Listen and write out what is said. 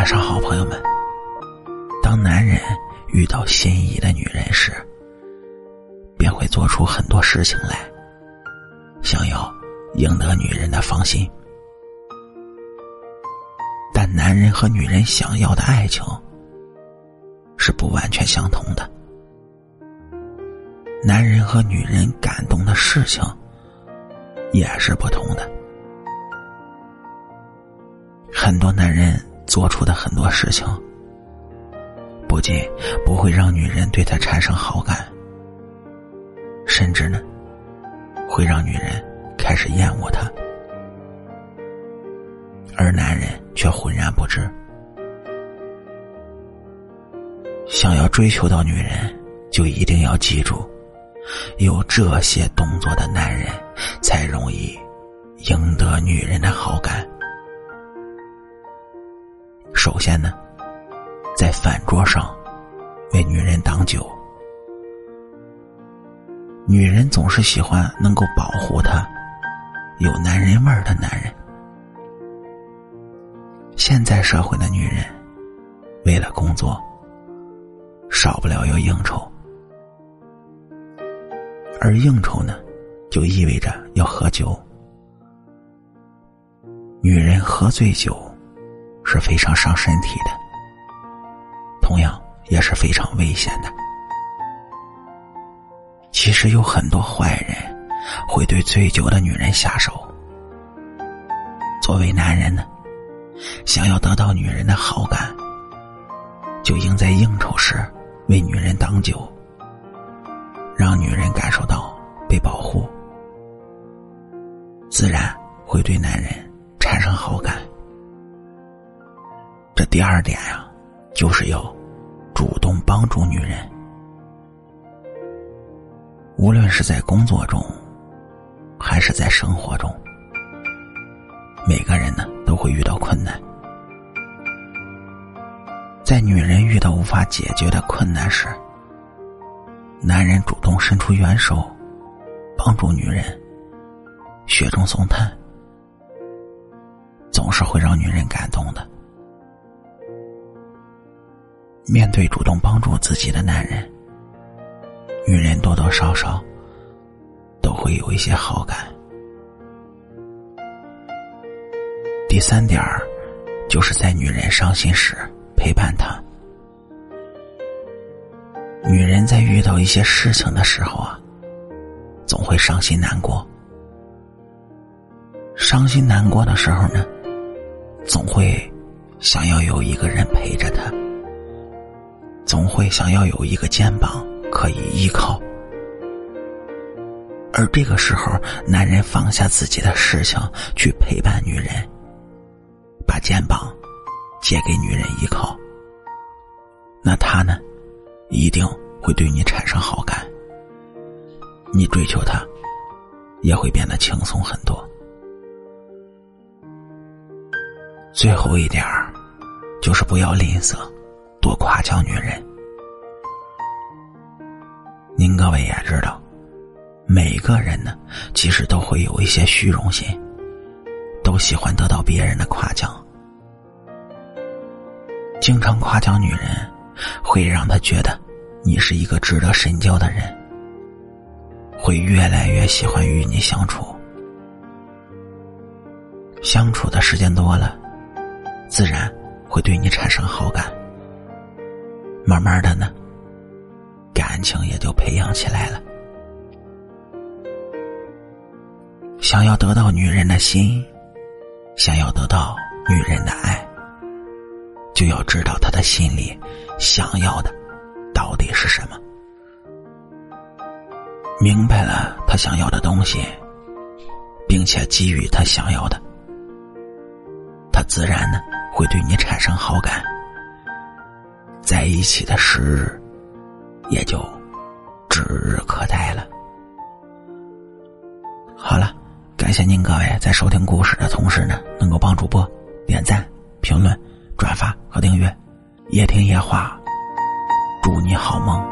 晚上好，朋友们。当男人遇到心仪的女人时，便会做出很多事情来，想要赢得女人的芳心。但男人和女人想要的爱情是不完全相同的，男人和女人感动的事情也是不同的。很多男人。做出的很多事情，不仅不会让女人对他产生好感，甚至呢，会让女人开始厌恶他，而男人却浑然不知。想要追求到女人，就一定要记住，有这些动作的男人，才容易赢得女人的好感。首先呢，在饭桌上为女人挡酒。女人总是喜欢能够保护她有男人味儿的男人。现在社会的女人为了工作，少不了要应酬，而应酬呢，就意味着要喝酒。女人喝醉酒。是非常伤身体的，同样也是非常危险的。其实有很多坏人会对醉酒的女人下手。作为男人呢，想要得到女人的好感，就应在应酬时为女人挡酒，让女人感受到被保护，自然会对男人产生好感。第二点呀，就是要主动帮助女人。无论是在工作中，还是在生活中，每个人呢都会遇到困难。在女人遇到无法解决的困难时，男人主动伸出援手，帮助女人，雪中送炭，总是会让女人感动的。面对主动帮助自己的男人，女人多多少少都会有一些好感。第三点儿，就是在女人伤心时陪伴她。女人在遇到一些事情的时候啊，总会伤心难过。伤心难过的时候呢，总会想要有一个人陪着她。总会想要有一个肩膀可以依靠，而这个时候，男人放下自己的事情去陪伴女人，把肩膀借给女人依靠，那他呢，一定会对你产生好感，你追求他也会变得轻松很多。最后一点儿，就是不要吝啬。多夸奖女人，您各位也知道，每个人呢，其实都会有一些虚荣心，都喜欢得到别人的夸奖。经常夸奖女人，会让她觉得你是一个值得深交的人，会越来越喜欢与你相处。相处的时间多了，自然会对你产生好感。慢慢的呢，感情也就培养起来了。想要得到女人的心，想要得到女人的爱，就要知道她的心里想要的到底是什么。明白了她想要的东西，并且给予她想要的，她自然呢会对你产生好感。在一起的时日，也就指日可待了。好了，感谢您各位在收听故事的同时呢，能够帮主播点赞、评论、转发和订阅。夜听夜话，祝你好梦。